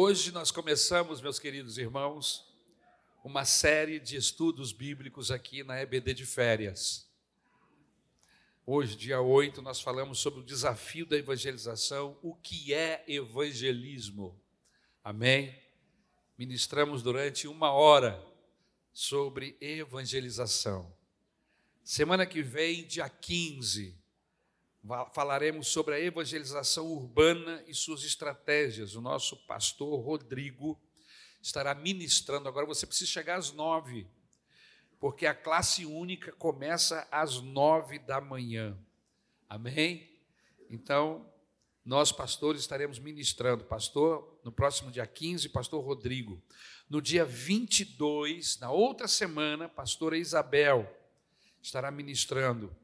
Hoje nós começamos, meus queridos irmãos, uma série de estudos bíblicos aqui na EBD de férias. Hoje, dia 8, nós falamos sobre o desafio da evangelização, o que é evangelismo. Amém? Ministramos durante uma hora sobre evangelização. Semana que vem, dia 15, falaremos sobre a evangelização urbana e suas estratégias. O nosso pastor Rodrigo estará ministrando. Agora você precisa chegar às nove, porque a classe única começa às nove da manhã. Amém? Então, nós, pastores, estaremos ministrando. Pastor, no próximo dia 15, pastor Rodrigo. No dia 22, na outra semana, pastora Isabel estará ministrando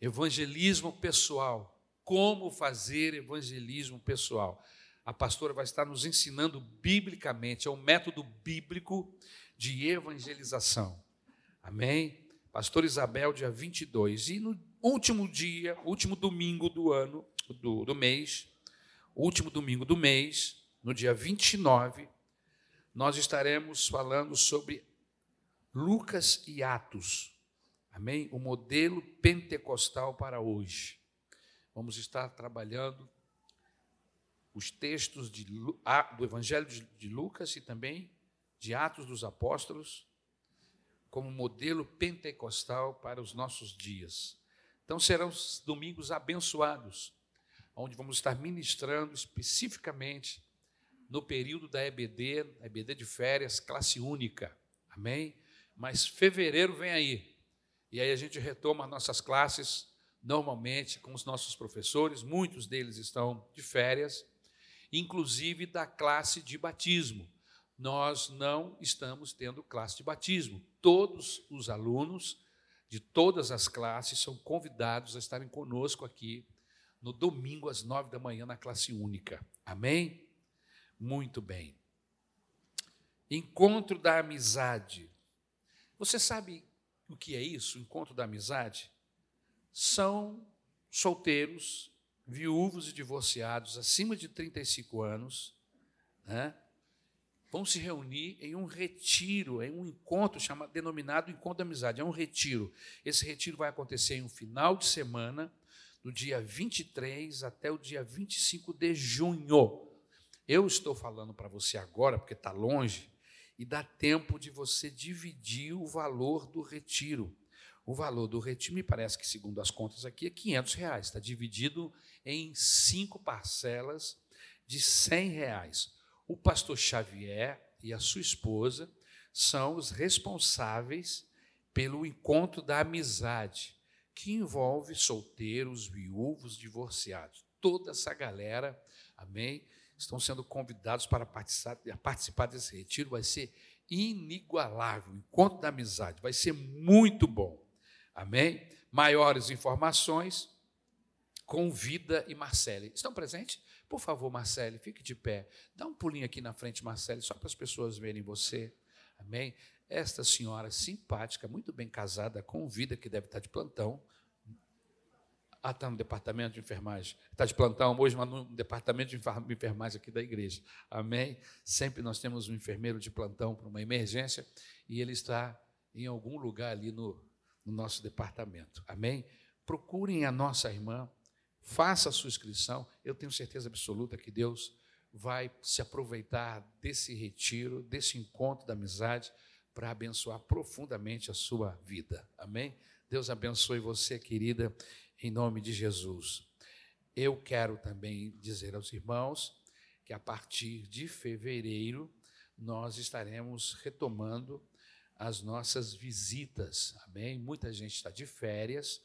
evangelismo pessoal. Como fazer evangelismo pessoal? A pastora vai estar nos ensinando biblicamente, é um método bíblico de evangelização. Amém? Pastor Isabel, dia 22. E no último dia, último domingo do ano, do, do mês, último domingo do mês, no dia 29, nós estaremos falando sobre Lucas e Atos. Amém? O modelo pentecostal para hoje. Vamos estar trabalhando os textos de, do Evangelho de Lucas e também de Atos dos Apóstolos como modelo pentecostal para os nossos dias. Então serão domingos abençoados, onde vamos estar ministrando especificamente no período da EBD, EBD de férias, classe única. Amém? Mas fevereiro vem aí. E aí a gente retoma nossas classes normalmente com os nossos professores, muitos deles estão de férias, inclusive da classe de batismo. Nós não estamos tendo classe de batismo. Todos os alunos de todas as classes são convidados a estarem conosco aqui no domingo às nove da manhã na classe única. Amém? Muito bem. Encontro da amizade. Você sabe o que é isso, o encontro da amizade? São solteiros, viúvos e divorciados acima de 35 anos, né? vão se reunir em um retiro, em um encontro chamado, denominado Encontro da Amizade. É um retiro. Esse retiro vai acontecer em um final de semana, do dia 23 até o dia 25 de junho. Eu estou falando para você agora, porque está longe, e dá tempo de você dividir o valor do retiro. O valor do retiro, me parece que, segundo as contas aqui, é 500 reais. Está dividido em cinco parcelas de 100 reais. O pastor Xavier e a sua esposa são os responsáveis pelo encontro da amizade, que envolve solteiros, viúvos, divorciados. Toda essa galera, amém? Estão sendo convidados para participar, desse retiro. Vai ser inigualável. Encontro da amizade. Vai ser muito bom. Amém? Maiores informações, convida e Marcele. Estão presentes? Por favor, Marcele, fique de pé. Dá um pulinho aqui na frente, Marcele, só para as pessoas verem você. Amém? Esta senhora simpática, muito bem casada, convida, que deve estar de plantão, ah, está no departamento de enfermagem. Está de plantão hoje, mas no departamento de enfermagem aqui da igreja. Amém? Sempre nós temos um enfermeiro de plantão para uma emergência e ele está em algum lugar ali no, no nosso departamento. Amém? Procurem a nossa irmã, faça a sua inscrição. Eu tenho certeza absoluta que Deus vai se aproveitar desse retiro, desse encontro da amizade, para abençoar profundamente a sua vida. Amém? Deus abençoe você, querida em nome de Jesus. Eu quero também dizer aos irmãos que a partir de fevereiro nós estaremos retomando as nossas visitas, amém? Muita gente está de férias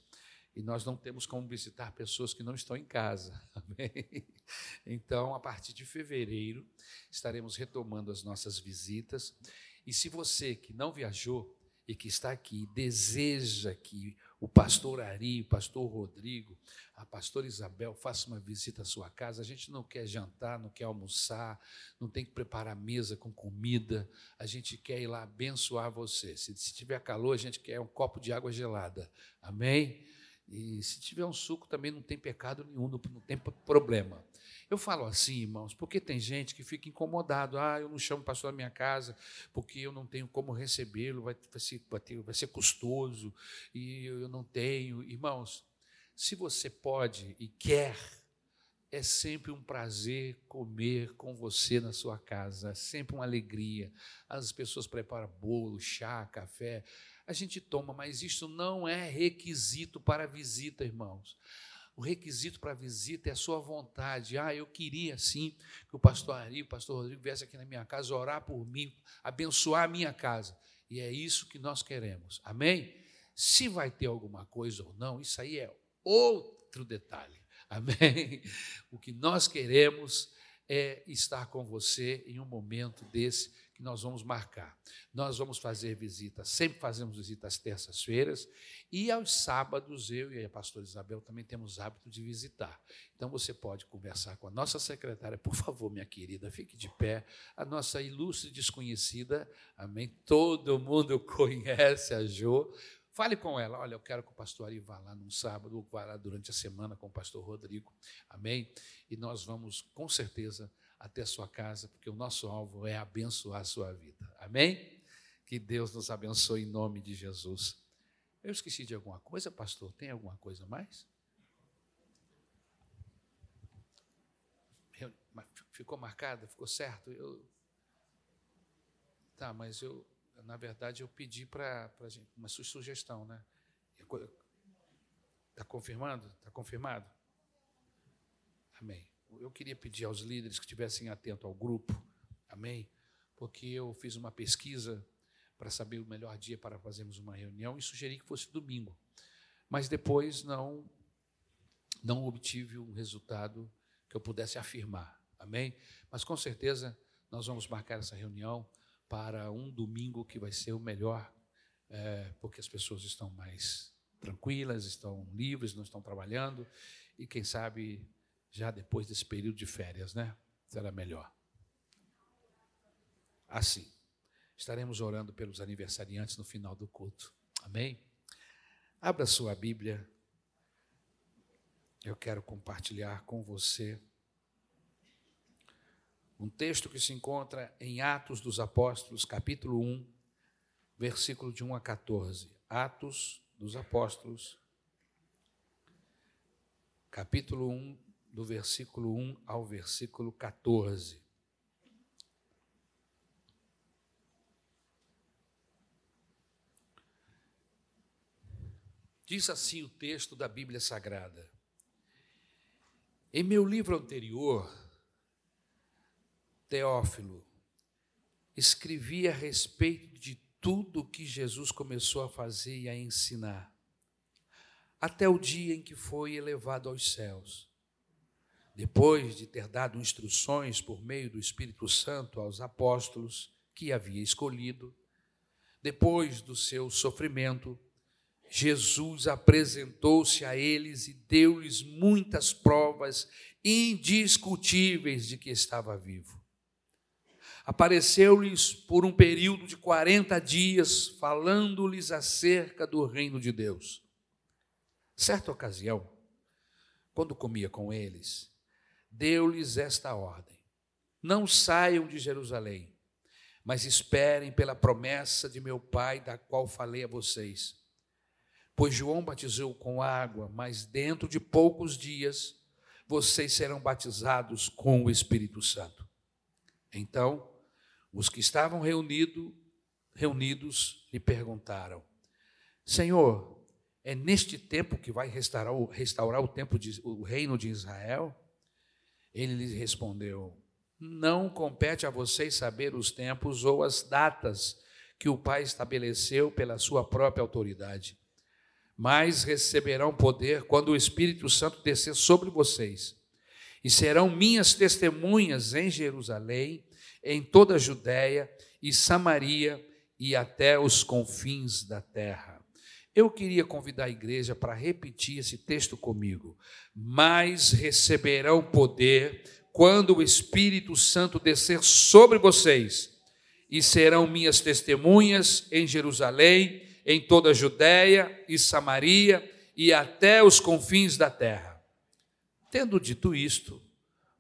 e nós não temos como visitar pessoas que não estão em casa, amém? Então, a partir de fevereiro, estaremos retomando as nossas visitas. E se você que não viajou e que está aqui deseja que o pastor Ari, o pastor Rodrigo, a pastora Isabel faça uma visita à sua casa. A gente não quer jantar, não quer almoçar, não tem que preparar mesa com comida. A gente quer ir lá abençoar você. Se, se tiver calor, a gente quer um copo de água gelada. Amém? E se tiver um suco também não tem pecado nenhum, não tem problema. Eu falo assim, irmãos, porque tem gente que fica incomodado. Ah, eu não chamo o pastor da minha casa porque eu não tenho como recebê-lo, vai, ser, vai, vai ser custoso e eu não tenho. Irmãos, se você pode e quer, é sempre um prazer comer com você na sua casa, é sempre uma alegria. As pessoas preparam bolo, chá, café, a gente toma, mas isso não é requisito para visita, irmãos. O requisito para visita é a sua vontade. Ah, eu queria sim que o pastor Ari, o pastor Rodrigo viesse aqui na minha casa orar por mim, abençoar a minha casa. E é isso que nós queremos. Amém? Se vai ter alguma coisa ou não, isso aí é outro detalhe. Amém? O que nós queremos é estar com você em um momento desse que nós vamos marcar. Nós vamos fazer visitas, sempre fazemos visitas terças-feiras e aos sábados eu e a pastora Isabel também temos hábito de visitar. Então você pode conversar com a nossa secretária, por favor, minha querida, fique de pé. A nossa ilustre desconhecida, amém? Todo mundo conhece a Jo. Fale com ela, olha, eu quero que o pastor Ari vá lá num sábado, ou vá lá durante a semana com o pastor Rodrigo, amém? E nós vamos, com certeza, até a sua casa, porque o nosso alvo é abençoar a sua vida. Amém? Que Deus nos abençoe em nome de Jesus. Eu esqueci de alguma coisa, pastor? Tem alguma coisa mais? Ficou marcada? Ficou certo? Eu... Tá, mas eu, na verdade, eu pedi para uma sugestão, né? Está confirmando? Está confirmado? Amém eu queria pedir aos líderes que estivessem atentos ao grupo, amém? Porque eu fiz uma pesquisa para saber o melhor dia para fazermos uma reunião e sugeri que fosse domingo. Mas depois não não obtive um resultado que eu pudesse afirmar. Amém? Mas com certeza nós vamos marcar essa reunião para um domingo que vai ser o melhor, é, porque as pessoas estão mais tranquilas, estão livres, não estão trabalhando e quem sabe já depois desse período de férias, né? Será melhor. Assim, estaremos orando pelos aniversariantes no final do culto. Amém? Abra sua Bíblia. Eu quero compartilhar com você um texto que se encontra em Atos dos Apóstolos, capítulo 1, versículo de 1 a 14. Atos dos Apóstolos, capítulo 1, do versículo 1 ao versículo 14. Diz assim o texto da Bíblia Sagrada. Em meu livro anterior, Teófilo, escrevi a respeito de tudo o que Jesus começou a fazer e a ensinar, até o dia em que foi elevado aos céus depois de ter dado instruções por meio do Espírito Santo aos apóstolos que havia escolhido, depois do seu sofrimento, Jesus apresentou-se a eles e deu-lhes muitas provas indiscutíveis de que estava vivo. Apareceu-lhes por um período de 40 dias, falando-lhes acerca do reino de Deus. Certa ocasião, quando comia com eles, deu-lhes esta ordem: Não saiam de Jerusalém, mas esperem pela promessa de meu Pai, da qual falei a vocês. Pois João batizou com água, mas dentro de poucos dias vocês serão batizados com o Espírito Santo. Então, os que estavam reunido, reunidos lhe perguntaram: Senhor, é neste tempo que vai restaurar, restaurar o, tempo de, o reino de Israel? Ele lhes respondeu: Não compete a vocês saber os tempos ou as datas que o Pai estabeleceu pela sua própria autoridade, mas receberão poder quando o Espírito Santo descer sobre vocês, e serão minhas testemunhas em Jerusalém, em toda a Judéia e Samaria e até os confins da terra. Eu queria convidar a igreja para repetir esse texto comigo. Mas receberão poder quando o Espírito Santo descer sobre vocês, e serão minhas testemunhas em Jerusalém, em toda a Judéia e Samaria e até os confins da terra. Tendo dito isto,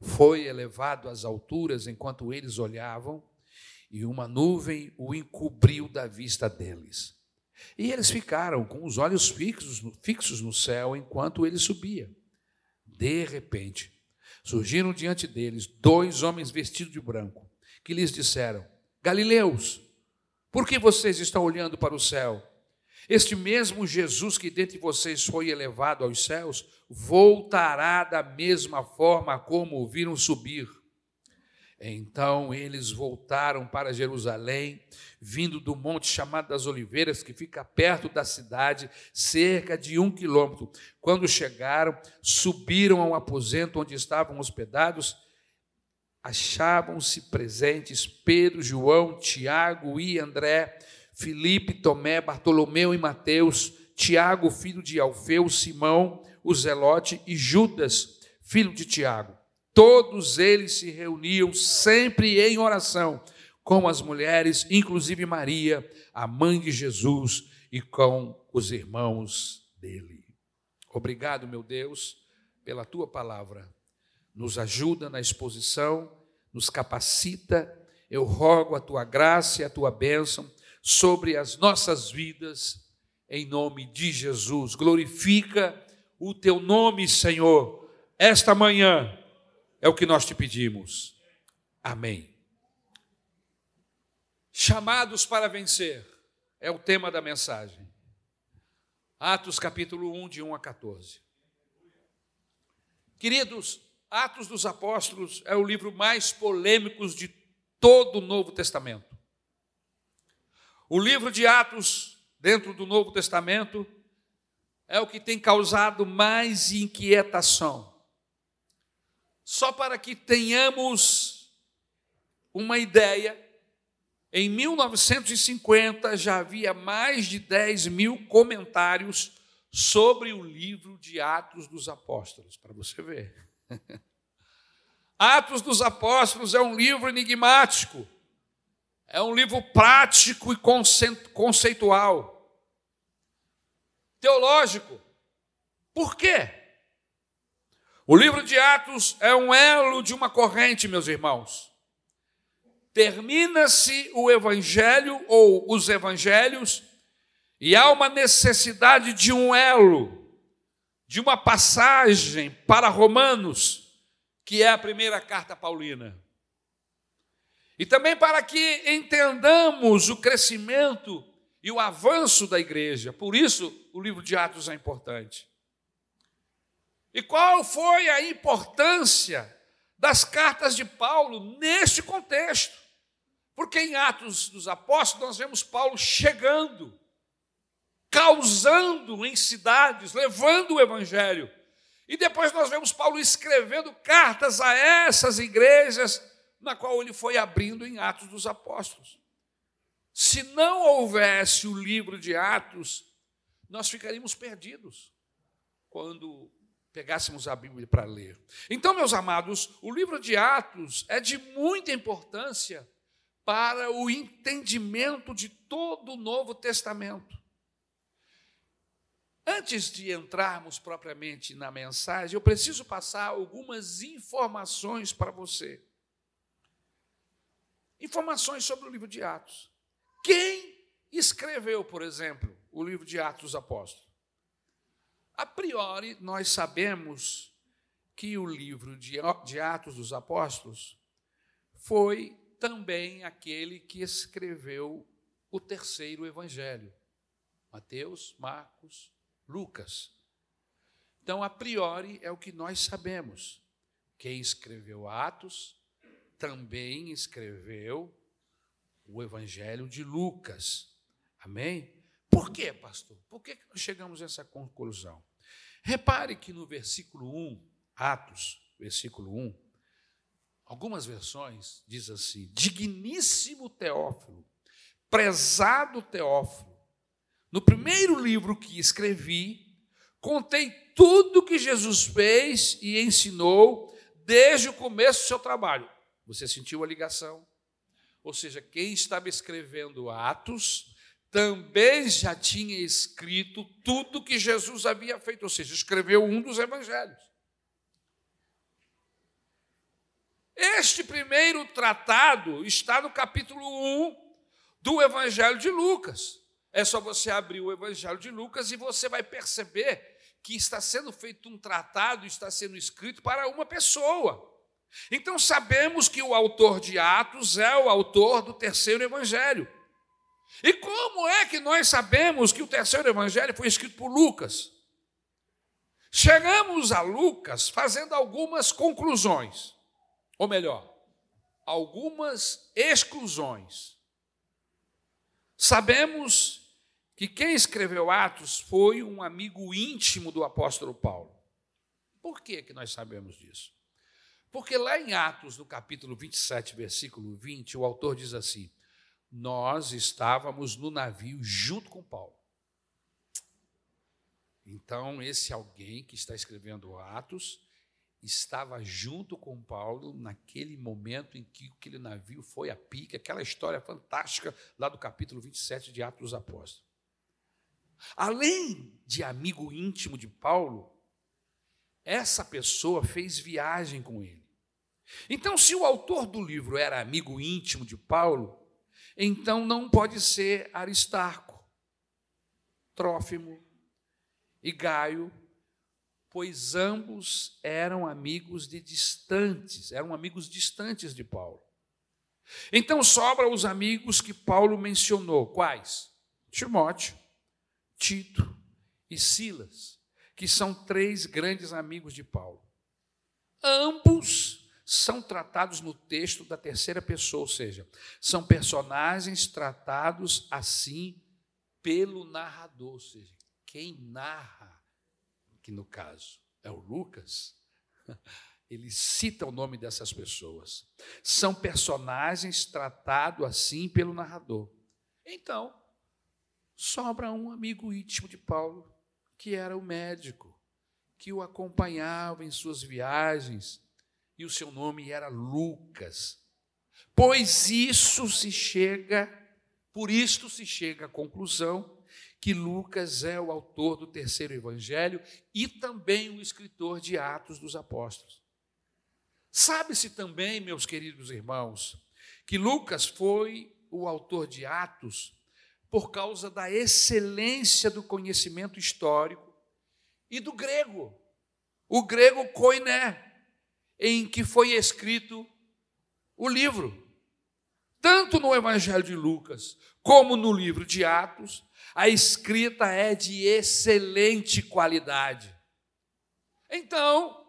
foi elevado às alturas enquanto eles olhavam, e uma nuvem o encobriu da vista deles. E eles ficaram com os olhos fixos, fixos no céu enquanto ele subia. De repente, surgiram diante deles dois homens vestidos de branco, que lhes disseram: Galileus, por que vocês estão olhando para o céu? Este mesmo Jesus que dentre vocês foi elevado aos céus, voltará da mesma forma como o viram subir. Então eles voltaram para Jerusalém, vindo do monte chamado das Oliveiras, que fica perto da cidade, cerca de um quilômetro. Quando chegaram, subiram ao aposento onde estavam hospedados. Achavam-se presentes Pedro, João, Tiago e André Filipe, Tomé, Bartolomeu e Mateus, Tiago, filho de Alfeu, Simão, o Zelote e Judas, filho de Tiago. Todos eles se reuniam sempre em oração com as mulheres, inclusive Maria, a mãe de Jesus, e com os irmãos dele. Obrigado, meu Deus, pela tua palavra. Nos ajuda na exposição, nos capacita. Eu rogo a tua graça e a tua bênção sobre as nossas vidas, em nome de Jesus. Glorifica o teu nome, Senhor, esta manhã, é o que nós te pedimos. Amém. Chamados para vencer é o tema da mensagem. Atos capítulo 1, de 1 a 14. Queridos, Atos dos Apóstolos é o livro mais polêmico de todo o Novo Testamento. O livro de Atos, dentro do Novo Testamento, é o que tem causado mais inquietação. Só para que tenhamos uma ideia, em 1950 já havia mais de 10 mil comentários sobre o livro de Atos dos Apóstolos, para você ver. Atos dos Apóstolos é um livro enigmático é um livro prático e conceitual, teológico. Por quê? O livro de Atos é um elo de uma corrente, meus irmãos. Termina-se o evangelho ou os evangelhos e há uma necessidade de um elo, de uma passagem para Romanos, que é a primeira carta paulina. E também para que entendamos o crescimento e o avanço da igreja. Por isso, o livro de Atos é importante. E qual foi a importância das cartas de Paulo neste contexto? Porque em Atos dos Apóstolos nós vemos Paulo chegando, causando em cidades, levando o evangelho. E depois nós vemos Paulo escrevendo cartas a essas igrejas na qual ele foi abrindo em Atos dos Apóstolos. Se não houvesse o livro de Atos, nós ficaríamos perdidos quando pegássemos a Bíblia para ler. Então, meus amados, o livro de Atos é de muita importância para o entendimento de todo o Novo Testamento. Antes de entrarmos propriamente na mensagem, eu preciso passar algumas informações para você informações sobre o livro de Atos. Quem escreveu, por exemplo, o livro de Atos dos Apóstolos? A priori, nós sabemos que o livro de Atos dos Apóstolos foi também aquele que escreveu o terceiro evangelho: Mateus, Marcos, Lucas. Então, a priori, é o que nós sabemos. Quem escreveu Atos também escreveu o Evangelho de Lucas. Amém? Por quê, pastor? Por que nós chegamos a essa conclusão? Repare que no versículo 1, Atos, versículo 1, algumas versões diz assim: Digníssimo Teófilo, prezado Teófilo, no primeiro livro que escrevi, contei tudo que Jesus fez e ensinou desde o começo do seu trabalho. Você sentiu a ligação? Ou seja, quem estava escrevendo Atos também já tinha escrito tudo que Jesus havia feito, ou seja, escreveu um dos evangelhos. Este primeiro tratado está no capítulo 1 do Evangelho de Lucas. É só você abrir o Evangelho de Lucas e você vai perceber que está sendo feito um tratado, está sendo escrito para uma pessoa. Então sabemos que o autor de Atos é o autor do terceiro evangelho. E como é que nós sabemos que o terceiro evangelho foi escrito por Lucas? Chegamos a Lucas fazendo algumas conclusões, ou melhor, algumas exclusões. Sabemos que quem escreveu Atos foi um amigo íntimo do apóstolo Paulo. Por que, que nós sabemos disso? Porque lá em Atos, no capítulo 27, versículo 20, o autor diz assim: Nós estávamos no navio junto com Paulo. Então, esse alguém que está escrevendo Atos estava junto com Paulo naquele momento em que aquele navio foi a pique, aquela história fantástica lá do capítulo 27 de Atos dos Apóstolos. Além de amigo íntimo de Paulo, essa pessoa fez viagem com ele. Então, se o autor do livro era amigo íntimo de Paulo, então não pode ser Aristarco, Trófimo e Gaio, pois ambos eram amigos de distantes, eram amigos distantes de Paulo. Então sobra os amigos que Paulo mencionou, quais? Timóteo, Tito e Silas, que são três grandes amigos de Paulo. Ambos são tratados no texto da terceira pessoa, ou seja, são personagens tratados assim pelo narrador, ou seja, quem narra, que no caso é o Lucas, ele cita o nome dessas pessoas. São personagens tratados assim pelo narrador. Então, sobra um amigo íntimo de Paulo, que era o médico, que o acompanhava em suas viagens e o seu nome era Lucas. Pois isso se chega, por isto se chega à conclusão que Lucas é o autor do terceiro evangelho e também o escritor de Atos dos Apóstolos. Sabe-se também, meus queridos irmãos, que Lucas foi o autor de Atos por causa da excelência do conhecimento histórico e do grego. O grego koiné, em que foi escrito o livro. Tanto no Evangelho de Lucas como no livro de Atos, a escrita é de excelente qualidade. Então,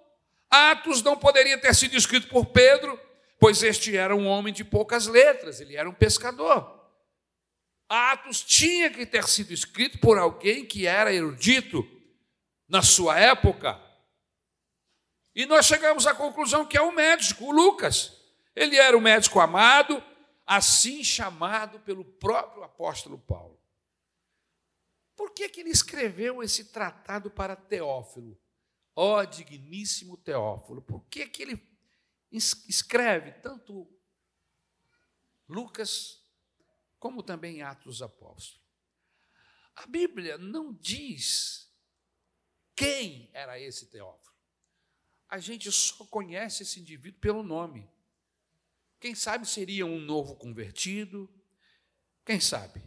Atos não poderia ter sido escrito por Pedro, pois este era um homem de poucas letras, ele era um pescador. Atos tinha que ter sido escrito por alguém que era erudito na sua época, e nós chegamos à conclusão que é o médico, o Lucas. Ele era o médico amado, assim chamado pelo próprio apóstolo Paulo. Por que, que ele escreveu esse tratado para Teófilo? Ó oh, digníssimo Teófilo, por que, que ele escreve tanto Lucas como também Atos dos Apóstolos? A Bíblia não diz quem era esse Teófilo a gente só conhece esse indivíduo pelo nome. Quem sabe seria um novo convertido? Quem sabe?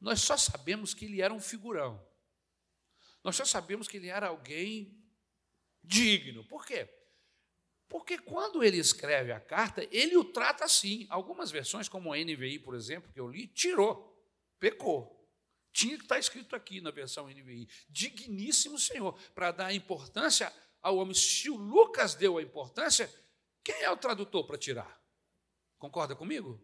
Nós só sabemos que ele era um figurão. Nós só sabemos que ele era alguém digno. Por quê? Porque quando ele escreve a carta, ele o trata assim. Algumas versões, como a NVI, por exemplo, que eu li, tirou, pecou. Tinha que estar escrito aqui na versão NVI: Digníssimo Senhor, para dar importância ao homem. Se o Lucas deu a importância, quem é o tradutor para tirar? Concorda comigo?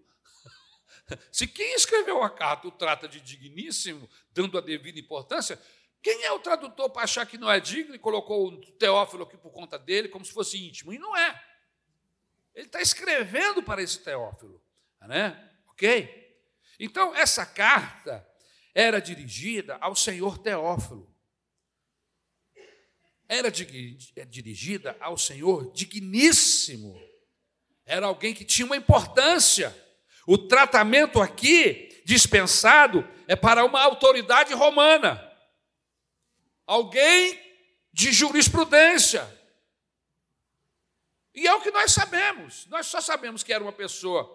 Se quem escreveu a carta o trata de digníssimo, dando a devida importância, quem é o tradutor para achar que não é digno e colocou o Teófilo aqui por conta dele, como se fosse íntimo? E não é. Ele está escrevendo para esse Teófilo, né? Ok? Então, essa carta era dirigida ao senhor Teófilo era é dirigida ao Senhor digníssimo. Era alguém que tinha uma importância. O tratamento aqui dispensado é para uma autoridade romana. Alguém de jurisprudência. E é o que nós sabemos. Nós só sabemos que era uma pessoa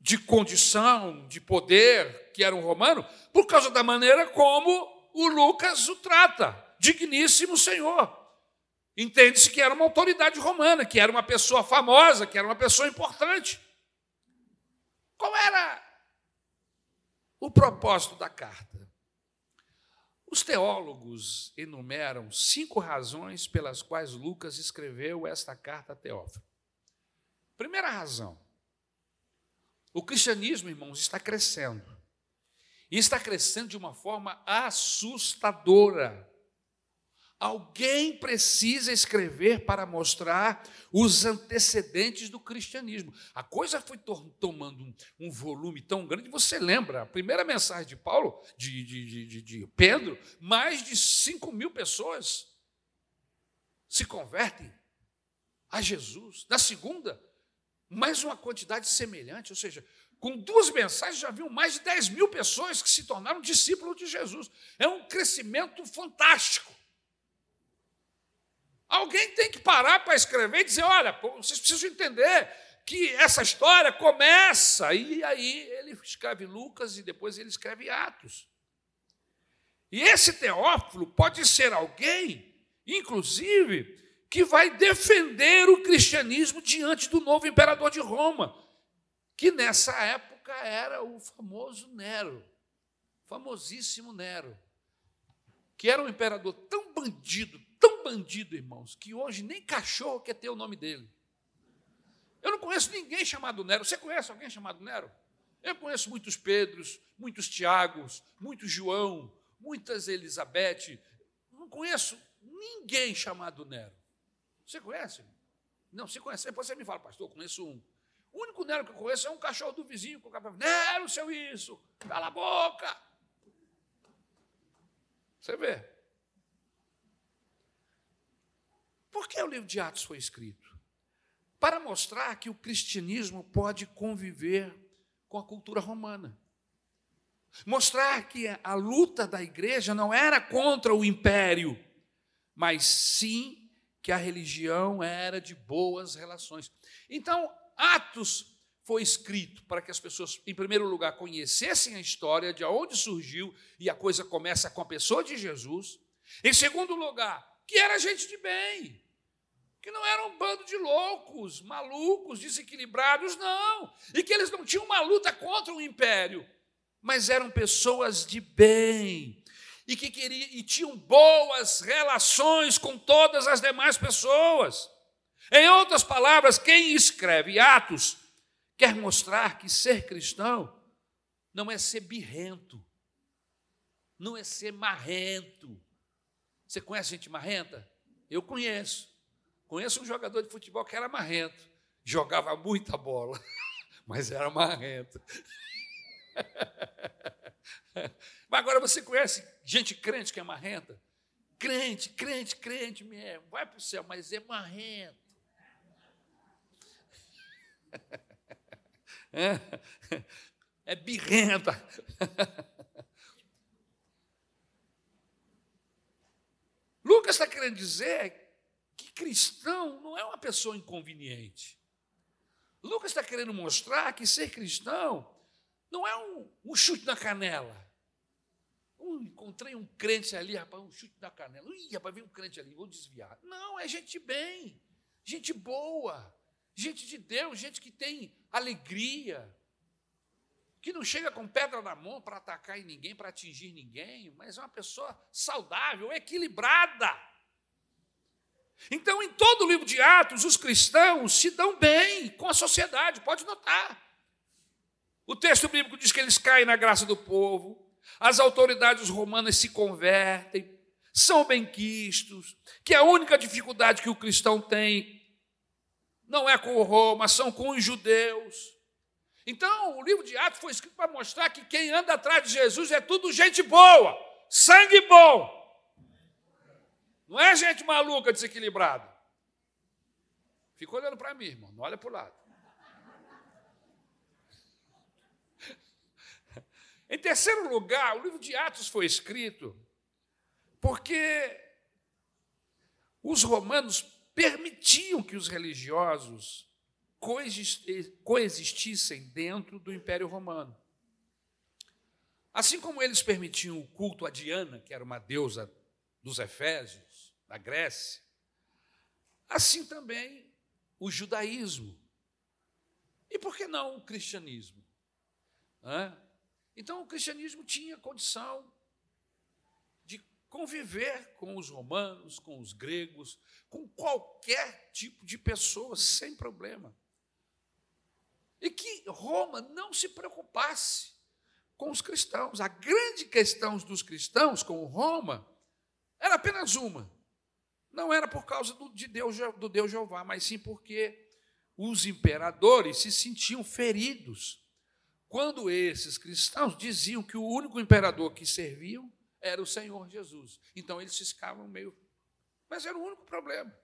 de condição, de poder, que era um romano, por causa da maneira como o Lucas o trata. Digníssimo Senhor. Entende-se que era uma autoridade romana, que era uma pessoa famosa, que era uma pessoa importante. Qual era o propósito da carta? Os teólogos enumeram cinco razões pelas quais Lucas escreveu esta carta a Teófilo. Primeira razão: o cristianismo, irmãos, está crescendo. E está crescendo de uma forma assustadora. Alguém precisa escrever para mostrar os antecedentes do cristianismo. A coisa foi tomando um, um volume tão grande. Você lembra, a primeira mensagem de Paulo, de, de, de, de Pedro, mais de 5 mil pessoas se convertem a Jesus. Na segunda, mais uma quantidade semelhante, ou seja, com duas mensagens já haviam mais de 10 mil pessoas que se tornaram discípulos de Jesus. É um crescimento fantástico. Alguém tem que parar para escrever e dizer: olha, vocês precisam entender que essa história começa. E aí ele escreve Lucas e depois ele escreve Atos. E esse Teófilo pode ser alguém, inclusive, que vai defender o cristianismo diante do novo imperador de Roma, que nessa época era o famoso Nero, famosíssimo Nero, que era um imperador tão bandido, bandido, irmãos, que hoje nem cachorro quer ter o nome dele. Eu não conheço ninguém chamado Nero. Você conhece alguém chamado Nero? Eu conheço muitos Pedros, muitos Tiagos, muitos João, muitas Elizabeth. Não conheço ninguém chamado Nero. Você conhece? Não, você conhece. Depois você me fala, pastor, conheço um. O único Nero que eu conheço é um cachorro do vizinho. Que o fala, Nero, seu isso, cala a boca. Você vê. Por que o livro de Atos foi escrito? Para mostrar que o cristianismo pode conviver com a cultura romana. Mostrar que a luta da igreja não era contra o império, mas sim que a religião era de boas relações. Então, Atos foi escrito para que as pessoas, em primeiro lugar, conhecessem a história de onde surgiu e a coisa começa com a pessoa de Jesus. Em segundo lugar, que era gente de bem, que não era um bando de loucos, malucos, desequilibrados, não, e que eles não tinham uma luta contra o império, mas eram pessoas de bem, e que queriam e tinham boas relações com todas as demais pessoas. Em outras palavras, quem escreve Atos quer mostrar que ser cristão não é ser birrento, não é ser marrento. Você conhece gente marrenta? Eu conheço. Conheço um jogador de futebol que era marrento, jogava muita bola, mas era marrento. Mas agora você conhece gente crente que é marrenta? Crente, crente, crente mesmo, vai para o céu, mas é marrento. É, é birrenta. Lucas está querendo dizer cristão não é uma pessoa inconveniente. Lucas está querendo mostrar que ser cristão não é um, um chute na canela. Uh, encontrei um crente ali, rapaz, um chute na canela. Ih, rapaz, vem um crente ali, vou desviar. Não, é gente bem, gente boa, gente de Deus, gente que tem alegria, que não chega com pedra na mão para atacar em ninguém, para atingir ninguém, mas é uma pessoa saudável, equilibrada. Então, em todo o livro de Atos, os cristãos se dão bem com a sociedade, pode notar. O texto bíblico diz que eles caem na graça do povo, as autoridades romanas se convertem, são benquistos, que a única dificuldade que o cristão tem não é com Roma, são com os judeus. Então, o livro de Atos foi escrito para mostrar que quem anda atrás de Jesus é tudo gente boa, sangue bom. Não é gente maluca, desequilibrada. Fica olhando para mim, irmão, não olha para o lado. terceiro lugar, o livro de Atos foi escrito porque os romanos permitiam que os religiosos coexistissem dentro do Império Romano. Assim como eles permitiam o culto a Diana, que era uma deusa dos Efésios, da Grécia, assim também o judaísmo. E por que não o cristianismo? Então, o cristianismo tinha condição de conviver com os romanos, com os gregos, com qualquer tipo de pessoa, sem problema. E que Roma não se preocupasse com os cristãos. A grande questão dos cristãos com Roma era apenas uma. Não era por causa do, de Deus, do Deus Jeová, mas sim porque os imperadores se sentiam feridos quando esses cristãos diziam que o único imperador que serviam era o Senhor Jesus. Então eles ficavam meio. Mas era o único problema.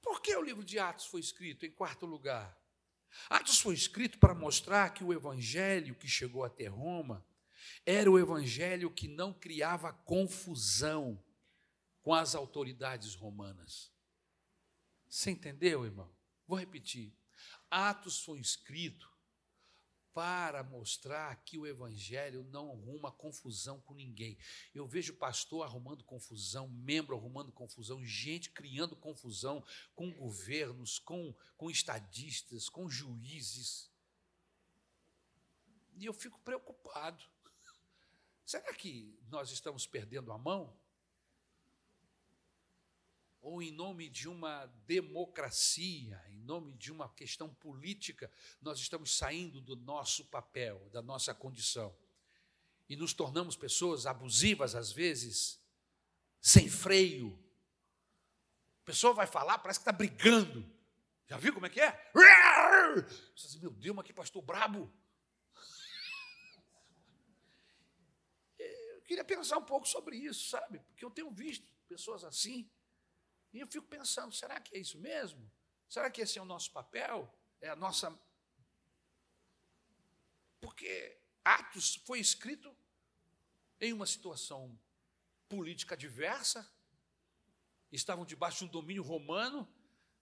Por que o livro de Atos foi escrito em quarto lugar? Atos foi escrito para mostrar que o evangelho que chegou até Roma era o evangelho que não criava confusão com as autoridades romanas. Você entendeu, irmão? Vou repetir. Atos foi escrito para mostrar que o evangelho não arruma confusão com ninguém. Eu vejo pastor arrumando confusão, membro arrumando confusão, gente criando confusão com governos, com, com estadistas, com juízes. E eu fico preocupado. Será que nós estamos perdendo a mão? Ou em nome de uma democracia, em nome de uma questão política, nós estamos saindo do nosso papel, da nossa condição. E nos tornamos pessoas abusivas, às vezes, sem freio. A pessoa vai falar, parece que está brigando. Já viu como é que é? Você diz, meu Deus, mas que pastor brabo. Eu queria pensar um pouco sobre isso, sabe? Porque eu tenho visto pessoas assim. E eu fico pensando, será que é isso mesmo? Será que esse é o nosso papel? É a nossa. Porque Atos foi escrito em uma situação política diversa, estavam debaixo de um domínio romano,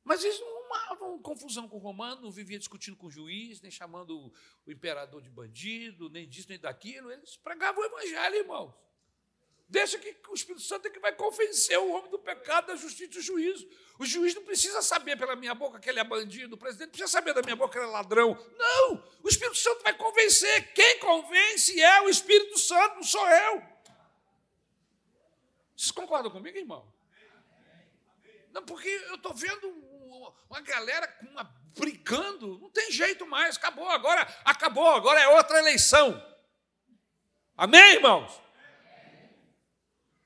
mas eles não arrumavam confusão com o romano, não viviam discutindo com o juiz, nem chamando o imperador de bandido, nem disso, nem daquilo. Eles pregavam o evangelho, irmãos. Deixa que o Espírito Santo é que vai convencer o homem do pecado, da justiça e do juízo. O juiz não precisa saber pela minha boca que ele é bandido, o presidente não precisa saber da minha boca que ele é ladrão. Não! O Espírito Santo vai convencer. Quem convence é o Espírito Santo, não sou eu. Vocês concordam comigo, irmão? Não, porque eu estou vendo uma galera uma, brigando, não tem jeito mais, acabou, agora acabou, agora é outra eleição. Amém, irmãos?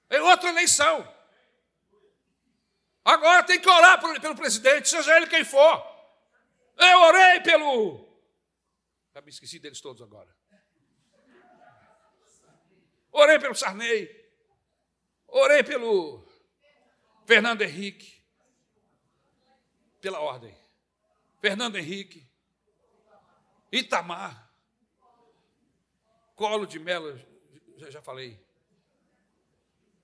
É outra eleição. Agora tem que orar pelo presidente, seja ele quem for. Eu orei pelo. Já me esqueci deles todos agora. Orei pelo Sarney. Orei pelo Fernando Henrique. Pela ordem. Fernando Henrique. Itamar. Colo de Melo, já, já falei.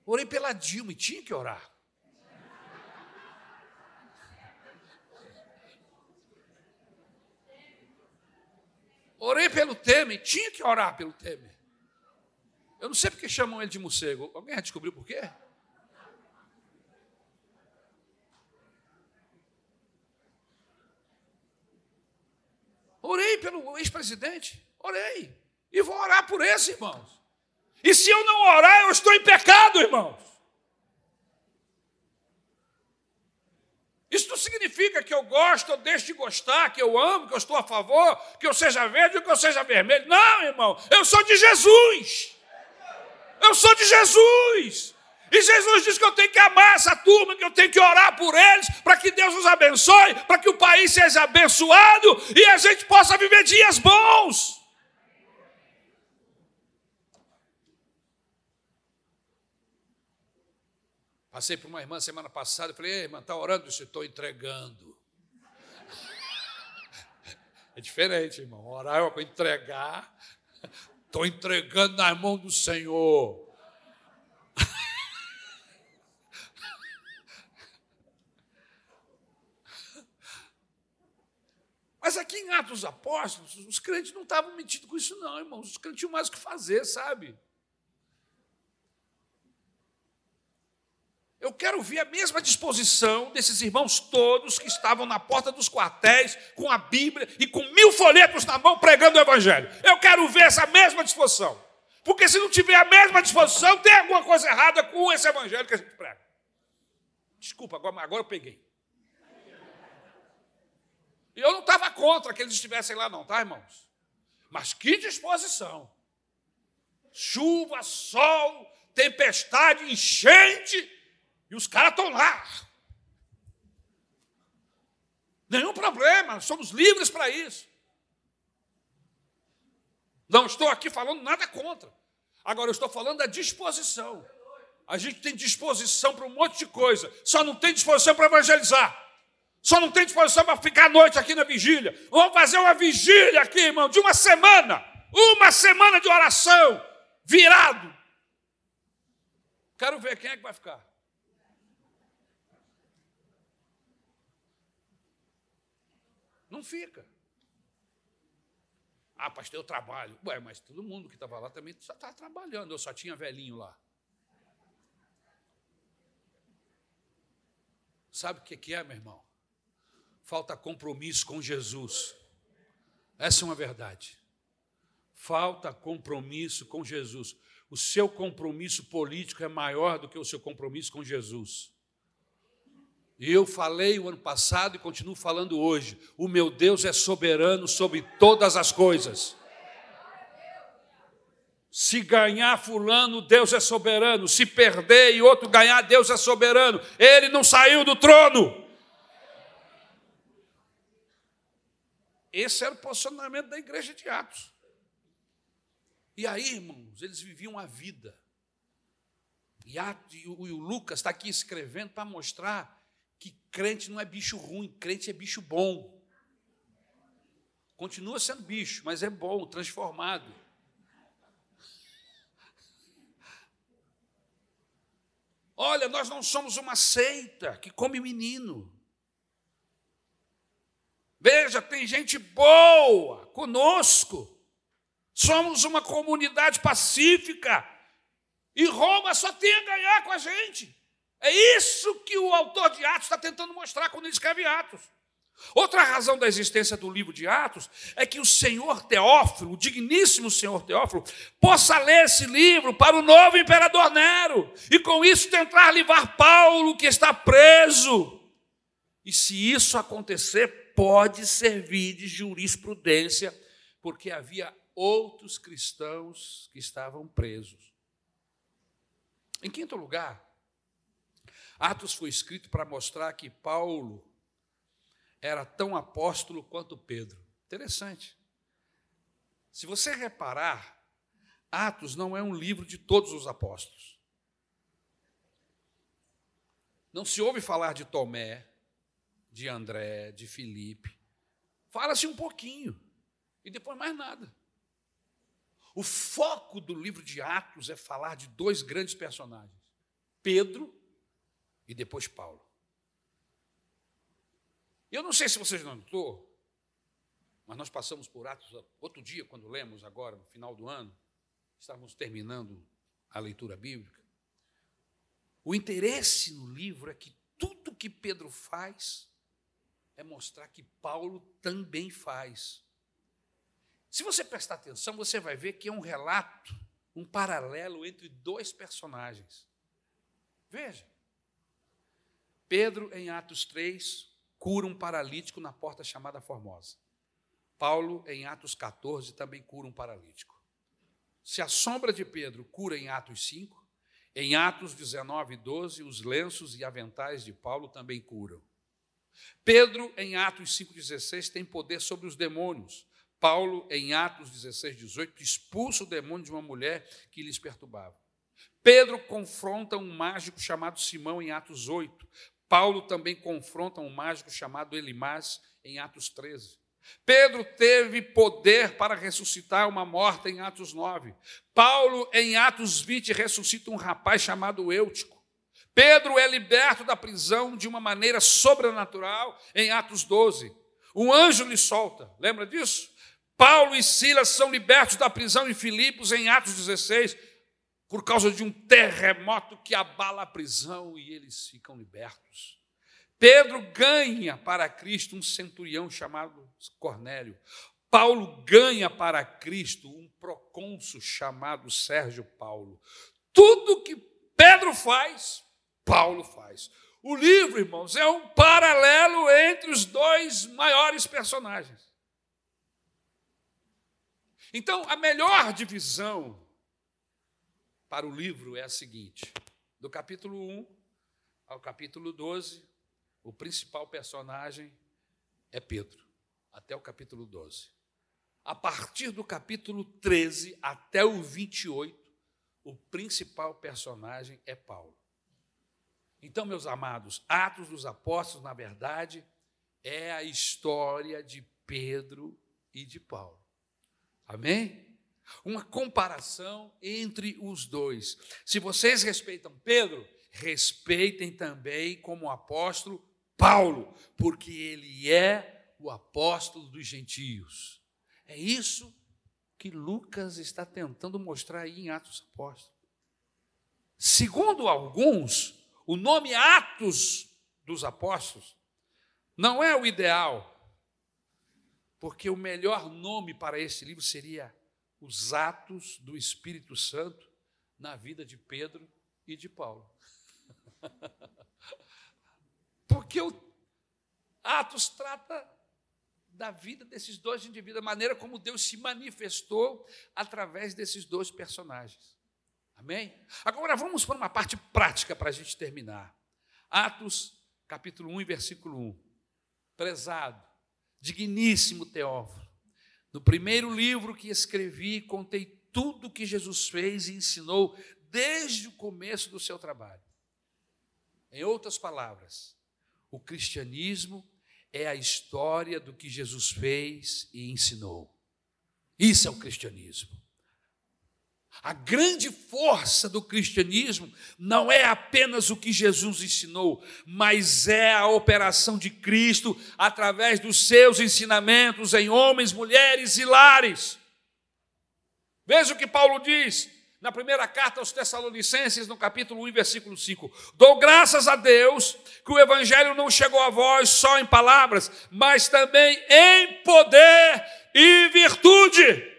Orei pela Dilma e tinha que orar. Orei pelo Temer, tinha que orar pelo Temer. Eu não sei porque chamam ele de morcego. Alguém já descobriu por quê? Orei pelo ex-presidente, orei. E vou orar por esse, irmãos. E se eu não orar, eu estou em pecado, irmãos. Isso não significa que eu gosto ou deixo de gostar, que eu amo, que eu estou a favor, que eu seja verde ou que eu seja vermelho. Não, irmão, eu sou de Jesus. Eu sou de Jesus. E Jesus diz que eu tenho que amar essa turma, que eu tenho que orar por eles, para que Deus os abençoe, para que o país seja abençoado e a gente possa viver dias bons. Passei por uma irmã semana passada e falei, irmã, está orando? Eu disse, estou entregando. É diferente, irmão. Orar é uma coisa, entregar. Estou entregando nas mãos do Senhor. Mas aqui em Atos dos Apóstolos, os crentes não estavam metidos com isso, não, irmãos. Os crentes tinham mais o que fazer, sabe? Eu quero ver a mesma disposição desses irmãos todos que estavam na porta dos quartéis, com a Bíblia e com mil folhetos na mão pregando o Evangelho. Eu quero ver essa mesma disposição. Porque se não tiver a mesma disposição, tem alguma coisa errada com esse Evangelho que a gente prega. Desculpa, agora, agora eu peguei. E eu não estava contra que eles estivessem lá, não, tá, irmãos? Mas que disposição! Chuva, sol, tempestade, enchente, e os caras estão lá. Nenhum problema, somos livres para isso. Não estou aqui falando nada contra. Agora, eu estou falando da disposição. A gente tem disposição para um monte de coisa, só não tem disposição para evangelizar. Só não tem disposição para ficar à noite aqui na vigília. Vamos fazer uma vigília aqui, irmão, de uma semana. Uma semana de oração, virado. Quero ver quem é que vai ficar. Não fica. Ah, pastor, eu trabalho. Ué, mas todo mundo que estava lá também só estava trabalhando. Eu só tinha velhinho lá. Sabe o que é, meu irmão? falta compromisso com Jesus. Essa é uma verdade. Falta compromisso com Jesus. O seu compromisso político é maior do que o seu compromisso com Jesus. E eu falei o ano passado e continuo falando hoje: o meu Deus é soberano sobre todas as coisas. Se ganhar fulano, Deus é soberano. Se perder e outro ganhar, Deus é soberano. Ele não saiu do trono. Esse era o posicionamento da igreja de Atos. E aí, irmãos, eles viviam a vida. E, e o Lucas está aqui escrevendo para mostrar que crente não é bicho ruim, crente é bicho bom. Continua sendo bicho, mas é bom, transformado. Olha, nós não somos uma seita que come menino. Veja, tem gente boa conosco. Somos uma comunidade pacífica. E Roma só tem a ganhar com a gente. É isso que o autor de Atos está tentando mostrar quando ele escreve Atos. Outra razão da existência do livro de Atos é que o senhor Teófilo, o digníssimo senhor Teófilo, possa ler esse livro para o novo imperador Nero e com isso tentar livrar Paulo, que está preso. E se isso acontecer, pode servir de jurisprudência, porque havia outros cristãos que estavam presos. Em quinto lugar, Atos foi escrito para mostrar que Paulo era tão apóstolo quanto Pedro. Interessante. Se você reparar, Atos não é um livro de todos os apóstolos. Não se ouve falar de Tomé, de André, de Filipe. Fala-se um pouquinho e depois mais nada. O foco do livro de Atos é falar de dois grandes personagens: Pedro e depois Paulo. Eu não sei se vocês não notou, mas nós passamos por Atos outro dia, quando lemos agora, no final do ano, estávamos terminando a leitura bíblica. O interesse no livro é que tudo que Pedro faz é mostrar que Paulo também faz. Se você prestar atenção, você vai ver que é um relato, um paralelo entre dois personagens. Veja. Pedro, em Atos 3, cura um paralítico na porta chamada Formosa. Paulo, em Atos 14, também cura um paralítico. Se a sombra de Pedro cura em Atos 5, em Atos 19 e 12, os lenços e aventais de Paulo também curam. Pedro, em Atos 5,16, tem poder sobre os demônios. Paulo, em Atos 16, 18, expulsa o demônio de uma mulher que lhes perturbava. Pedro confronta um mágico chamado Simão em Atos 8. Paulo também confronta um mágico chamado Elimás em Atos 13. Pedro teve poder para ressuscitar uma morta em Atos 9. Paulo, em Atos 20, ressuscita um rapaz chamado Eutico. Pedro é liberto da prisão de uma maneira sobrenatural em Atos 12. Um anjo lhe solta, lembra disso? Paulo e Silas são libertos da prisão em Filipos em Atos 16, por causa de um terremoto que abala a prisão e eles ficam libertos. Pedro ganha para Cristo um centurião chamado Cornélio. Paulo ganha para Cristo um procônsul chamado Sérgio Paulo. Tudo que Pedro faz, Paulo faz. O livro, irmãos, é um paralelo entre os dois maiores personagens. Então, a melhor divisão para o livro é a seguinte: do capítulo 1 ao capítulo 12, o principal personagem é Pedro, até o capítulo 12. A partir do capítulo 13 até o 28, o principal personagem é Paulo. Então, meus amados, Atos dos Apóstolos, na verdade, é a história de Pedro e de Paulo. Amém? Uma comparação entre os dois. Se vocês respeitam Pedro, respeitem também como apóstolo Paulo, porque ele é o apóstolo dos gentios. É isso que Lucas está tentando mostrar aí em Atos Apóstolos. Segundo alguns, o nome Atos dos Apóstolos não é o ideal, porque o melhor nome para esse livro seria Os Atos do Espírito Santo na vida de Pedro e de Paulo. porque o Atos trata da vida desses dois indivíduos, a maneira como Deus se manifestou através desses dois personagens. Amém? Agora vamos para uma parte prática para a gente terminar. Atos, capítulo 1 versículo 1. Prezado, digníssimo Teófilo, no primeiro livro que escrevi, contei tudo o que Jesus fez e ensinou desde o começo do seu trabalho. Em outras palavras, o cristianismo é a história do que Jesus fez e ensinou. Isso é o cristianismo. A grande força do cristianismo não é apenas o que Jesus ensinou, mas é a operação de Cristo através dos seus ensinamentos em homens, mulheres e lares. Veja o que Paulo diz na primeira carta aos Tessalonicenses, no capítulo 1, versículo 5. Dou graças a Deus que o Evangelho não chegou a vós só em palavras, mas também em poder e virtude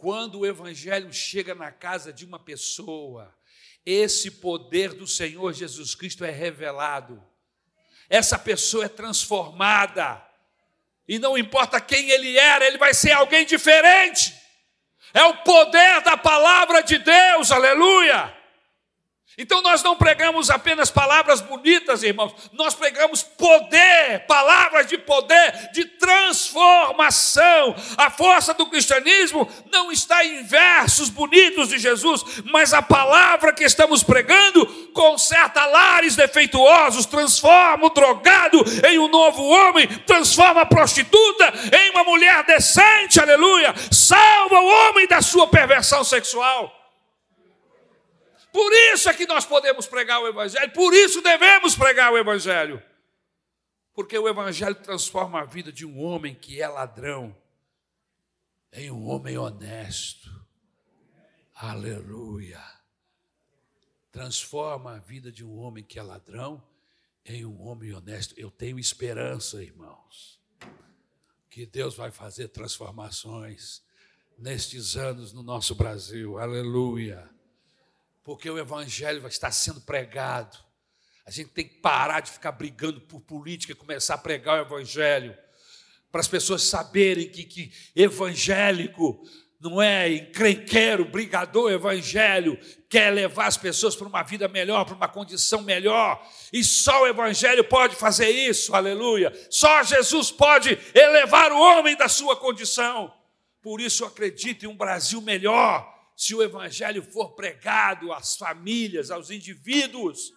Quando o Evangelho chega na casa de uma pessoa, esse poder do Senhor Jesus Cristo é revelado, essa pessoa é transformada, e não importa quem ele era, ele vai ser alguém diferente. É o poder da palavra de Deus, aleluia. Então nós não pregamos apenas palavras bonitas, irmãos, nós pregamos poder, palavras de poder, de transformação. A força do cristianismo não está em versos bonitos de Jesus, mas a palavra que estamos pregando conserta lares defeituosos, transforma o drogado em um novo homem, transforma a prostituta em uma mulher decente, aleluia, salva o homem da sua perversão sexual. Por isso é que nós podemos pregar o Evangelho, por isso devemos pregar o Evangelho. Porque o Evangelho transforma a vida de um homem que é ladrão em um homem honesto. Aleluia. Transforma a vida de um homem que é ladrão em um homem honesto. Eu tenho esperança, irmãos, que Deus vai fazer transformações nestes anos no nosso Brasil. Aleluia porque o Evangelho estar sendo pregado. A gente tem que parar de ficar brigando por política e começar a pregar o Evangelho, para as pessoas saberem que, que evangélico não é encrenqueiro, brigador, evangelho, quer levar as pessoas para uma vida melhor, para uma condição melhor, e só o evangelho pode fazer isso, aleluia. Só Jesus pode elevar o homem da sua condição. Por isso eu acredito em um Brasil melhor, se o evangelho for pregado às famílias, aos indivíduos.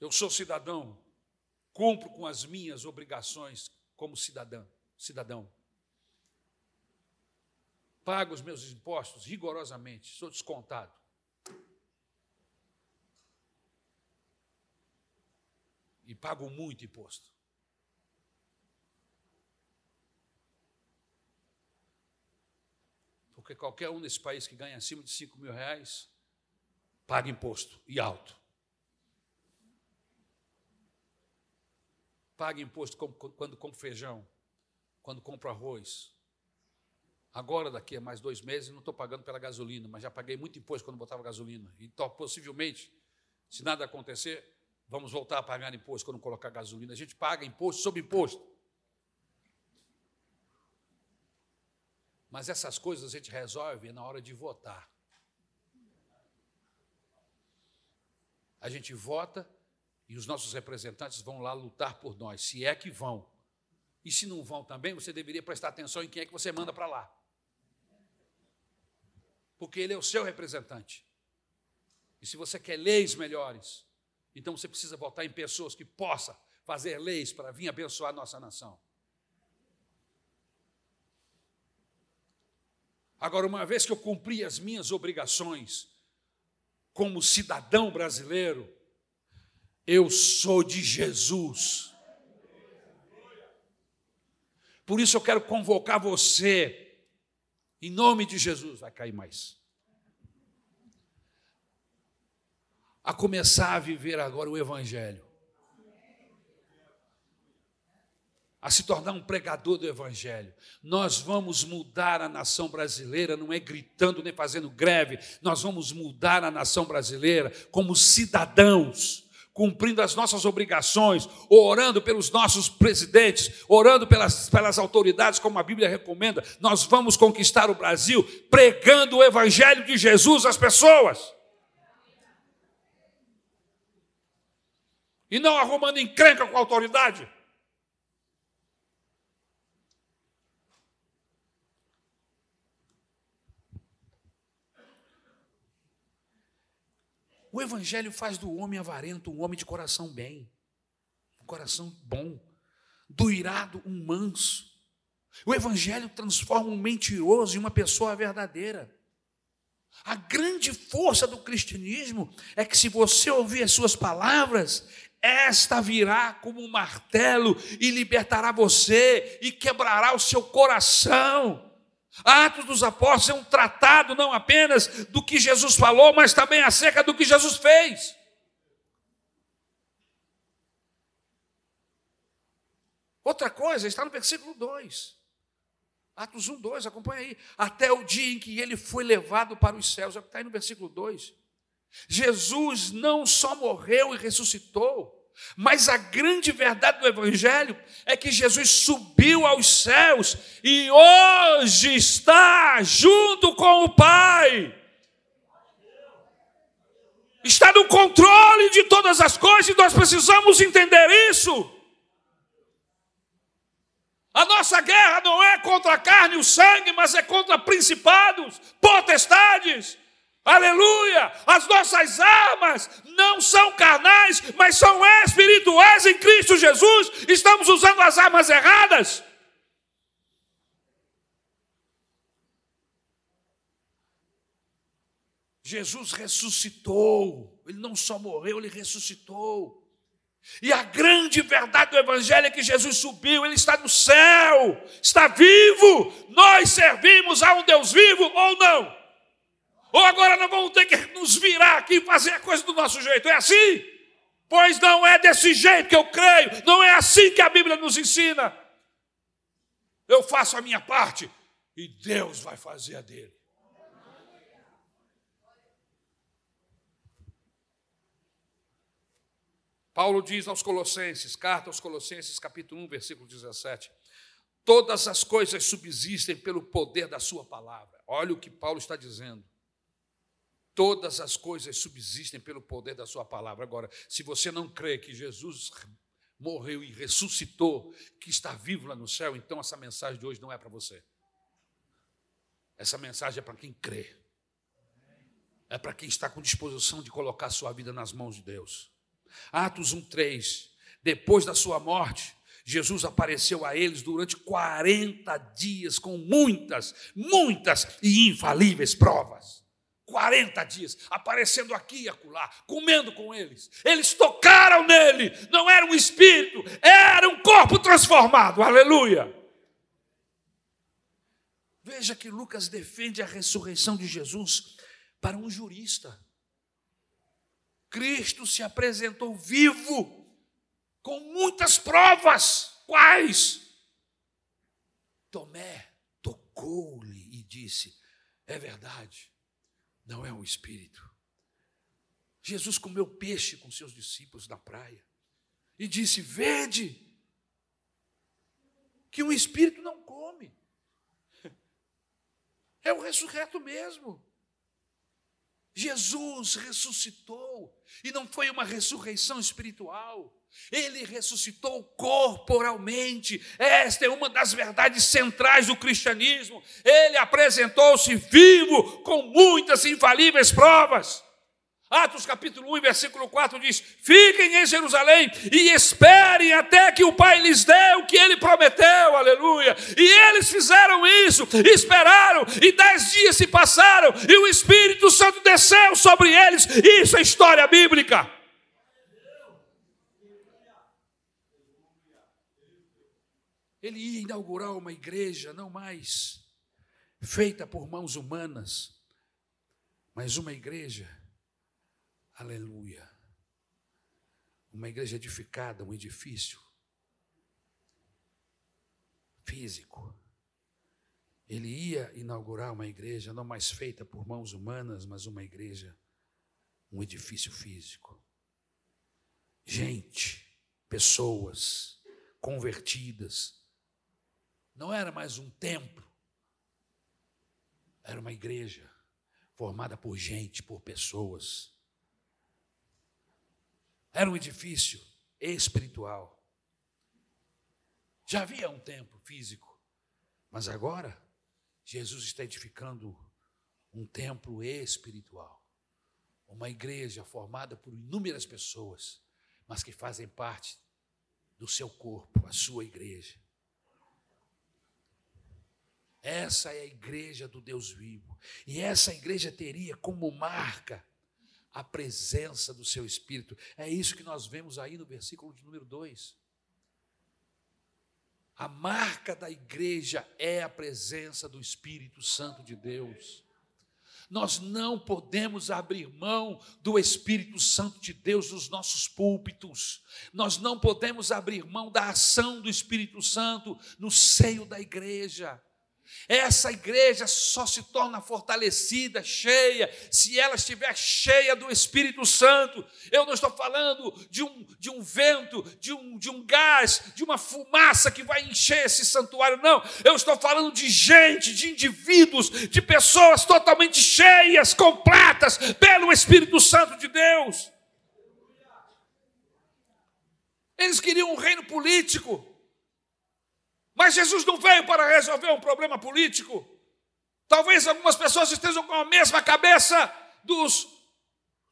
Eu sou cidadão, cumpro com as minhas obrigações como cidadão, cidadão. Pago os meus impostos rigorosamente, sou descontado. E pago muito imposto. Porque qualquer um nesse país que ganha acima de 5 mil reais paga imposto e alto. Paga imposto quando compra feijão, quando compra arroz. Agora, daqui a mais dois meses, não estou pagando pela gasolina, mas já paguei muito imposto quando botava gasolina. Então, possivelmente, se nada acontecer, vamos voltar a pagar imposto quando colocar gasolina. A gente paga imposto sobre imposto. Mas essas coisas a gente resolve na hora de votar. A gente vota e os nossos representantes vão lá lutar por nós, se é que vão. E se não vão também, você deveria prestar atenção em quem é que você manda para lá. Porque ele é o seu representante. E se você quer leis melhores, então você precisa votar em pessoas que possam fazer leis para vir abençoar a nossa nação. Agora, uma vez que eu cumpri as minhas obrigações como cidadão brasileiro, eu sou de Jesus. Por isso eu quero convocar você, em nome de Jesus, vai cair mais. A começar a viver agora o Evangelho. A se tornar um pregador do Evangelho. Nós vamos mudar a nação brasileira, não é gritando nem fazendo greve, nós vamos mudar a nação brasileira como cidadãos, cumprindo as nossas obrigações, orando pelos nossos presidentes, orando pelas, pelas autoridades, como a Bíblia recomenda. Nós vamos conquistar o Brasil pregando o Evangelho de Jesus às pessoas. E não arrumando encrenca com a autoridade. O Evangelho faz do homem avarento um homem de coração bem, um coração bom, do irado um manso. O Evangelho transforma um mentiroso em uma pessoa verdadeira. A grande força do cristianismo é que, se você ouvir as suas palavras, esta virá como um martelo e libertará você e quebrará o seu coração. Atos dos Apóstolos é um tratado não apenas do que Jesus falou, mas também acerca do que Jesus fez. Outra coisa está no versículo 2. Atos 1, 2, acompanha aí. Até o dia em que ele foi levado para os céus, está aí no versículo 2. Jesus não só morreu e ressuscitou, mas a grande verdade do Evangelho é que Jesus subiu aos céus e hoje está junto com o Pai. Está no controle de todas as coisas e nós precisamos entender isso. A nossa guerra não é contra a carne e o sangue, mas é contra principados, potestades, Aleluia! As nossas armas não são carnais, mas são espirituais em Cristo Jesus. Estamos usando as armas erradas. Jesus ressuscitou. Ele não só morreu, ele ressuscitou. E a grande verdade do Evangelho é que Jesus subiu, ele está no céu, está vivo. Nós servimos a um Deus vivo ou não? Ou agora nós vamos ter que nos virar aqui e fazer a coisa do nosso jeito. É assim? Pois não é desse jeito que eu creio, não é assim que a Bíblia nos ensina. Eu faço a minha parte e Deus vai fazer a dele. Paulo diz aos Colossenses, carta aos Colossenses, capítulo 1, versículo 17: Todas as coisas subsistem pelo poder da Sua palavra. Olha o que Paulo está dizendo. Todas as coisas subsistem pelo poder da Sua palavra. Agora, se você não crê que Jesus morreu e ressuscitou, que está vivo lá no céu, então essa mensagem de hoje não é para você. Essa mensagem é para quem crê. É para quem está com disposição de colocar sua vida nas mãos de Deus. Atos 1:3. Depois da sua morte, Jesus apareceu a eles durante 40 dias com muitas, muitas e infalíveis provas. 40 dias, aparecendo aqui e acolá, comendo com eles. Eles tocaram nele, não era um espírito, era um corpo transformado. Aleluia! Veja que Lucas defende a ressurreição de Jesus para um jurista. Cristo se apresentou vivo, com muitas provas. Quais? Tomé tocou-lhe e disse: É verdade, não é um espírito. Jesus comeu peixe com seus discípulos na praia e disse: Vede, que um espírito não come, é o ressurreto mesmo. Jesus ressuscitou, e não foi uma ressurreição espiritual, ele ressuscitou corporalmente. Esta é uma das verdades centrais do cristianismo. Ele apresentou-se vivo com muitas infalíveis provas. Atos capítulo 1, versículo 4 diz: Fiquem em Jerusalém e esperem até que o Pai lhes dê o que ele prometeu, aleluia. E eles fizeram isso, esperaram, e dez dias se passaram, e o Espírito Santo desceu sobre eles. Isso é história bíblica. Ele ia inaugurar uma igreja, não mais feita por mãos humanas, mas uma igreja Aleluia. Uma igreja edificada, um edifício físico. Ele ia inaugurar uma igreja não mais feita por mãos humanas, mas uma igreja, um edifício físico. Gente, pessoas convertidas. Não era mais um templo, era uma igreja formada por gente, por pessoas era um edifício espiritual. Já havia um templo físico, mas agora Jesus está edificando um templo espiritual. Uma igreja formada por inúmeras pessoas, mas que fazem parte do seu corpo, a sua igreja. Essa é a igreja do Deus vivo. E essa igreja teria como marca a presença do seu Espírito. É isso que nós vemos aí no versículo de número 2. A marca da igreja é a presença do Espírito Santo de Deus. Nós não podemos abrir mão do Espírito Santo de Deus nos nossos púlpitos. Nós não podemos abrir mão da ação do Espírito Santo no seio da igreja. Essa igreja só se torna fortalecida, cheia, se ela estiver cheia do Espírito Santo. Eu não estou falando de um, de um vento, de um, de um gás, de uma fumaça que vai encher esse santuário, não. Eu estou falando de gente, de indivíduos, de pessoas totalmente cheias, completas pelo Espírito Santo de Deus. Eles queriam um reino político. Mas Jesus não veio para resolver um problema político. Talvez algumas pessoas estejam com a mesma cabeça dos,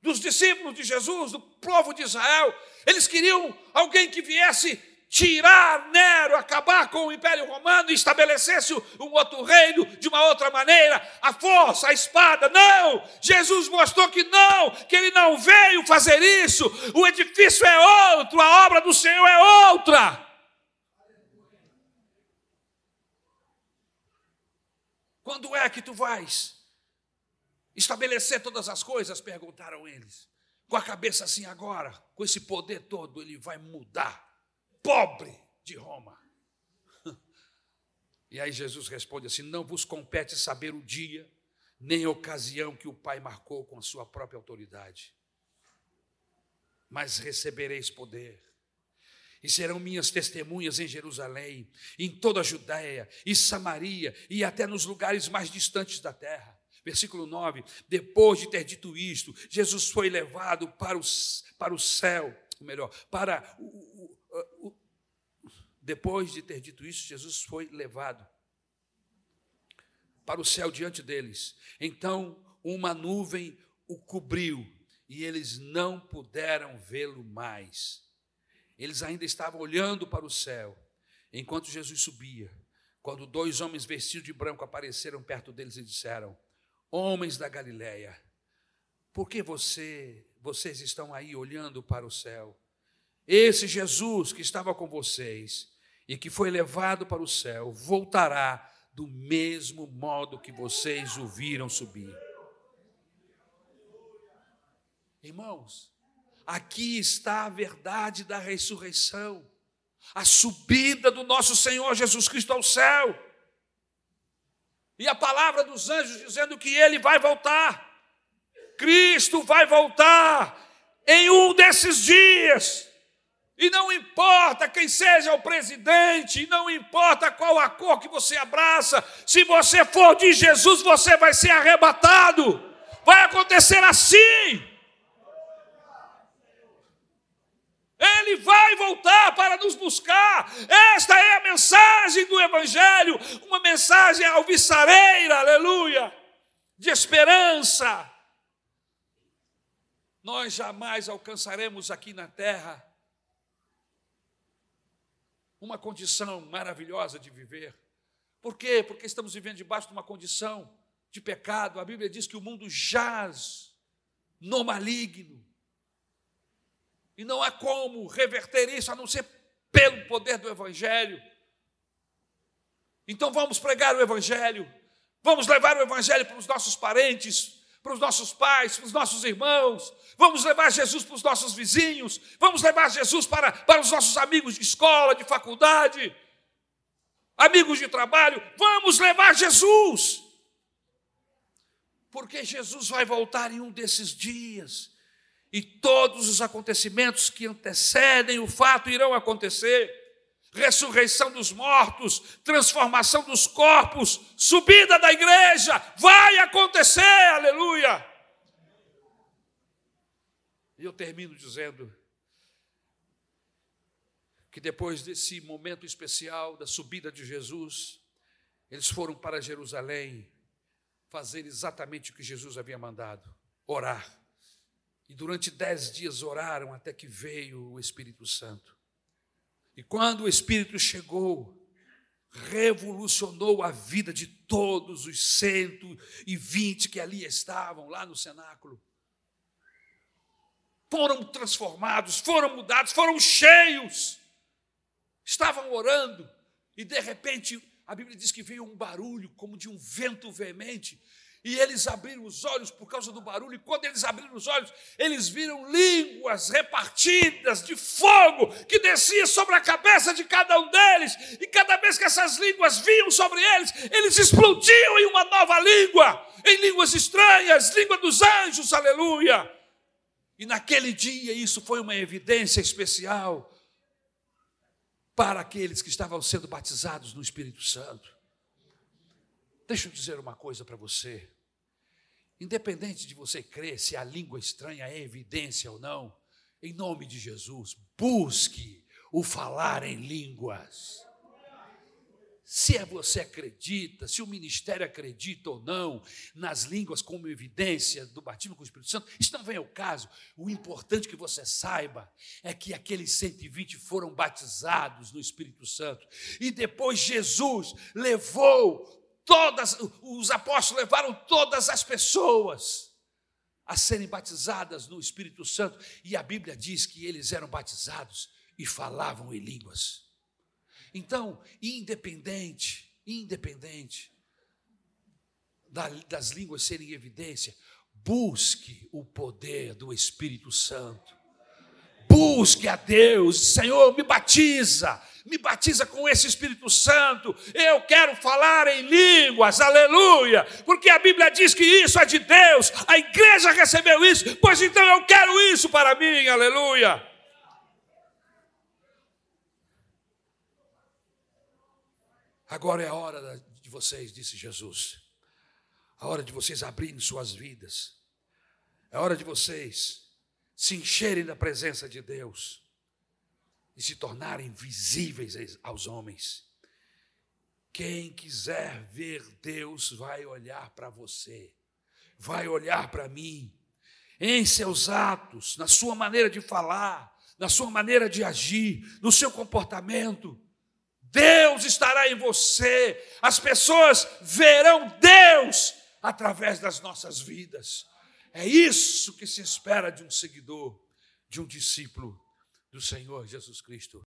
dos discípulos de Jesus, do povo de Israel. Eles queriam alguém que viesse tirar Nero, acabar com o Império Romano e estabelecesse um outro reino de uma outra maneira, a força, a espada. Não! Jesus mostrou que não, que ele não veio fazer isso. O edifício é outro, a obra do Senhor é outra. Quando é que tu vais estabelecer todas as coisas? Perguntaram eles. Com a cabeça assim agora, com esse poder todo, ele vai mudar. Pobre de Roma. E aí Jesus responde assim: Não vos compete saber o dia, nem a ocasião que o Pai marcou com a sua própria autoridade, mas recebereis poder e serão minhas testemunhas em Jerusalém, em toda a Judéia e Samaria e até nos lugares mais distantes da terra. Versículo 9: Depois de ter dito isto, Jesus foi levado para o, para o céu, ou melhor, para o, o, o depois de ter dito isso, Jesus foi levado para o céu diante deles. Então, uma nuvem o cobriu e eles não puderam vê-lo mais. Eles ainda estavam olhando para o céu, enquanto Jesus subia, quando dois homens vestidos de branco apareceram perto deles e disseram: Homens da Galileia, por que você, vocês estão aí olhando para o céu? Esse Jesus que estava com vocês e que foi levado para o céu voltará do mesmo modo que vocês o viram subir. Irmãos, aqui está a verdade da ressurreição, a subida do nosso Senhor Jesus Cristo ao céu. E a palavra dos anjos dizendo que ele vai voltar. Cristo vai voltar em um desses dias. E não importa quem seja o presidente, não importa qual a cor que você abraça, se você for de Jesus, você vai ser arrebatado. Vai acontecer assim. Ele vai voltar para nos buscar. Esta é a mensagem do Evangelho, uma mensagem alvissareira, aleluia, de esperança. Nós jamais alcançaremos aqui na terra uma condição maravilhosa de viver. Por quê? Porque estamos vivendo debaixo de uma condição de pecado. A Bíblia diz que o mundo jaz no maligno. E não há como reverter isso a não ser pelo poder do Evangelho. Então vamos pregar o Evangelho, vamos levar o Evangelho para os nossos parentes, para os nossos pais, para os nossos irmãos, vamos levar Jesus para os nossos vizinhos, vamos levar Jesus para, para os nossos amigos de escola, de faculdade, amigos de trabalho, vamos levar Jesus, porque Jesus vai voltar em um desses dias e todos os acontecimentos que antecedem o fato irão acontecer. Ressurreição dos mortos, transformação dos corpos, subida da igreja, vai acontecer, aleluia. E eu termino dizendo que depois desse momento especial da subida de Jesus, eles foram para Jerusalém fazer exatamente o que Jesus havia mandado: orar. E durante dez dias oraram até que veio o Espírito Santo. E quando o Espírito chegou, revolucionou a vida de todos os 120 que ali estavam, lá no cenáculo. Foram transformados, foram mudados, foram cheios. Estavam orando e de repente a Bíblia diz que veio um barulho como de um vento veemente e eles abriram os olhos por causa do barulho, e quando eles abriram os olhos, eles viram línguas repartidas de fogo que descia sobre a cabeça de cada um deles, e cada vez que essas línguas vinham sobre eles, eles explodiam em uma nova língua, em línguas estranhas, língua dos anjos, aleluia. E naquele dia isso foi uma evidência especial para aqueles que estavam sendo batizados no Espírito Santo. Deixa eu dizer uma coisa para você. Independente de você crer se a língua estranha é evidência ou não, em nome de Jesus, busque o falar em línguas. Se é você acredita, se o ministério acredita ou não nas línguas como evidência do batismo com o Espírito Santo, isso não vem ao caso. O importante que você saiba é que aqueles 120 foram batizados no Espírito Santo. E depois Jesus levou todas, os apóstolos levaram todas as pessoas a serem batizadas no Espírito Santo, e a Bíblia diz que eles eram batizados e falavam em línguas. Então, independente, independente das línguas serem evidência, busque o poder do Espírito Santo. Busque a Deus, Senhor, me batiza, me batiza com esse Espírito Santo, eu quero falar em línguas, aleluia, porque a Bíblia diz que isso é de Deus, a igreja recebeu isso, pois então eu quero isso para mim, aleluia. Agora é a hora de vocês, disse Jesus, a hora de vocês abrirem suas vidas, é a hora de vocês se encherem da presença de Deus e se tornarem visíveis aos homens. Quem quiser ver Deus vai olhar para você, vai olhar para mim. em seus atos, na sua maneira de falar, na sua maneira de agir, no seu comportamento. Deus estará em você, as pessoas verão Deus através das nossas vidas. É isso que se espera de um seguidor, de um discípulo do Senhor Jesus Cristo.